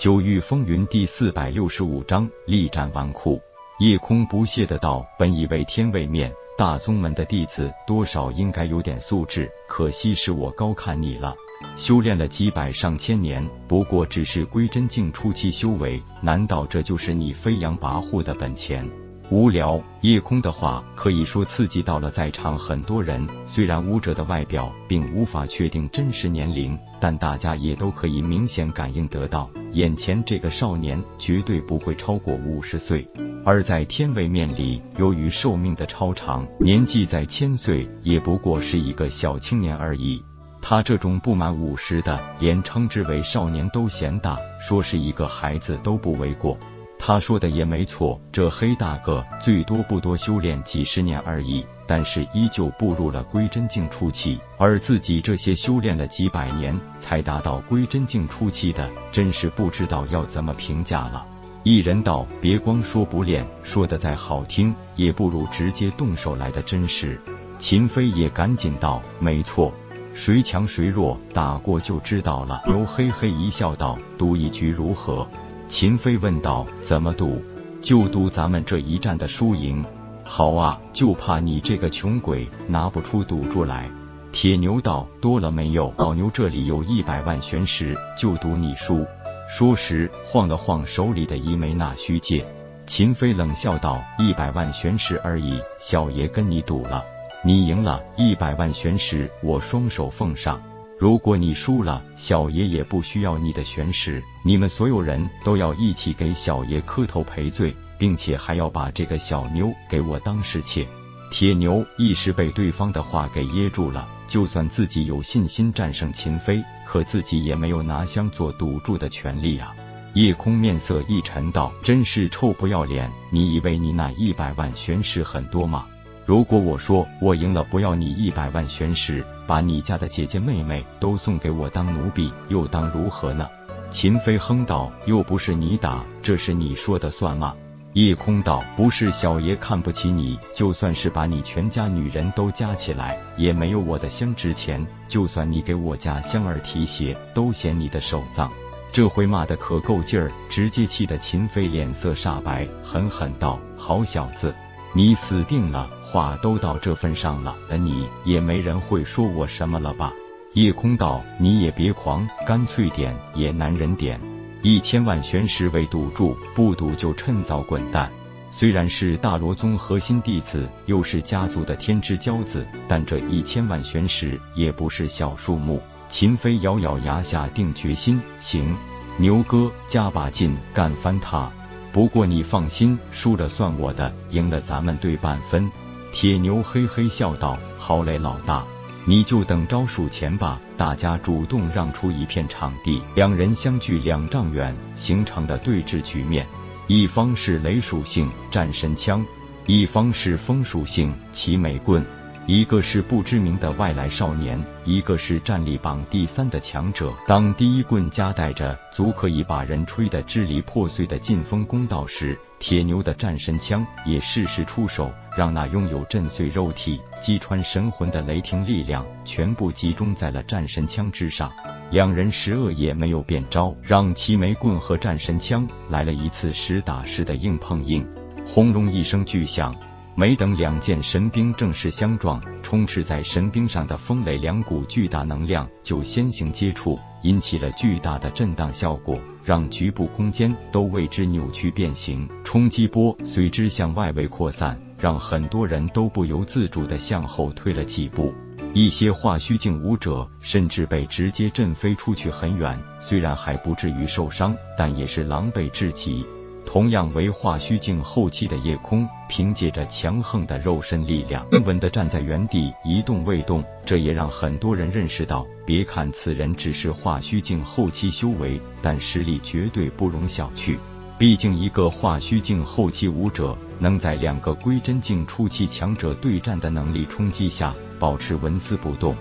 九域风云第四百六十五章力战纨绔。夜空不屑的道：“本以为天位面大宗门的弟子多少应该有点素质，可惜是我高看你了。修炼了几百上千年，不过只是归真境初期修为，难道这就是你飞扬跋扈的本钱？”无聊，夜空的话可以说刺激到了在场很多人。虽然武者的外表并无法确定真实年龄，但大家也都可以明显感应得到，眼前这个少年绝对不会超过五十岁。而在天位面里，由于寿命的超长，年纪在千岁也不过是一个小青年而已。他这种不满五十的，连称之为少年都嫌大，说是一个孩子都不为过。他说的也没错，这黑大个最多不多修炼几十年而已，但是依旧步入了归真境初期，而自己这些修炼了几百年才达到归真境初期的，真是不知道要怎么评价了。一人道：“别光说不练，说的再好听，也不如直接动手来的真实。”秦飞也赶紧道：“没错，谁强谁弱，打过就知道了。”牛嘿嘿一笑道：“赌一局如何？”秦飞问道：“怎么赌？就赌咱们这一战的输赢。”好啊，就怕你这个穷鬼拿不出赌注来。铁牛道：“多了没有？老牛这里有一百万玄石，就赌你输。”说时晃了晃手里的一枚纳虚戒。秦飞冷笑道：“一百万玄石而已，小爷跟你赌了，你赢了一百万玄石，我双手奉上。”如果你输了，小爷也不需要你的玄石，你们所有人都要一起给小爷磕头赔罪，并且还要把这个小妞给我当侍妾。铁牛一时被对方的话给噎住了，就算自己有信心战胜秦飞，可自己也没有拿香做赌注的权利啊！夜空面色一沉道：“真是臭不要脸！你以为你那一百万玄石很多吗？”如果我说我赢了，不要你一百万玄石，把你家的姐姐妹妹都送给我当奴婢，又当如何呢？秦飞哼道：“又不是你打，这是你说的算吗？”夜空道：“不是小爷看不起你，就算是把你全家女人都加起来，也没有我的香值钱。就算你给我家香儿提鞋，都嫌你的手脏。”这回骂的可够劲儿，直接气得秦飞脸色煞白，狠狠道：“好小子，你死定了！”话都到这份上了，你也没人会说我什么了吧？夜空道，你也别狂，干脆点，也男人点。一千万玄石为赌注，不赌就趁早滚蛋。虽然是大罗宗核心弟子，又是家族的天之骄子，但这一千万玄石也不是小数目。秦飞咬咬牙，下定决心，行，牛哥加把劲，干翻他。不过你放心，输了算我的，赢了咱们对半分。铁牛嘿嘿笑道：“好嘞，老大，你就等着数钱吧。”大家主动让出一片场地，两人相距两丈远，形成的对峙局面。一方是雷属性战神枪，一方是风属性奇美棍。一个是不知名的外来少年，一个是战力榜第三的强者。当第一棍夹带着足可以把人吹得支离破碎的劲风攻到时，铁牛的战神枪也适时出手，让那拥有震碎肉体、击穿神魂的雷霆力量全部集中在了战神枪之上。两人十恶也没有变招，让齐眉棍和战神枪来了一次实打实的硬碰硬。轰隆一声巨响。没等两件神兵正式相撞，充斥在神兵上的风雷两股巨大能量就先行接触，引起了巨大的震荡效果，让局部空间都为之扭曲变形，冲击波随之向外围扩散，让很多人都不由自主地向后退了几步，一些化虚境武者甚至被直接震飞出去很远，虽然还不至于受伤，但也是狼狈至极。同样为化虚境后期的夜空，凭借着强横的肉身力量，稳稳的站在原地一动未动。这也让很多人认识到，别看此人只是化虚境后期修为，但实力绝对不容小觑。毕竟，一个化虚境后期武者，能在两个归真境初期强者对战的能力冲击下，保持纹丝不动。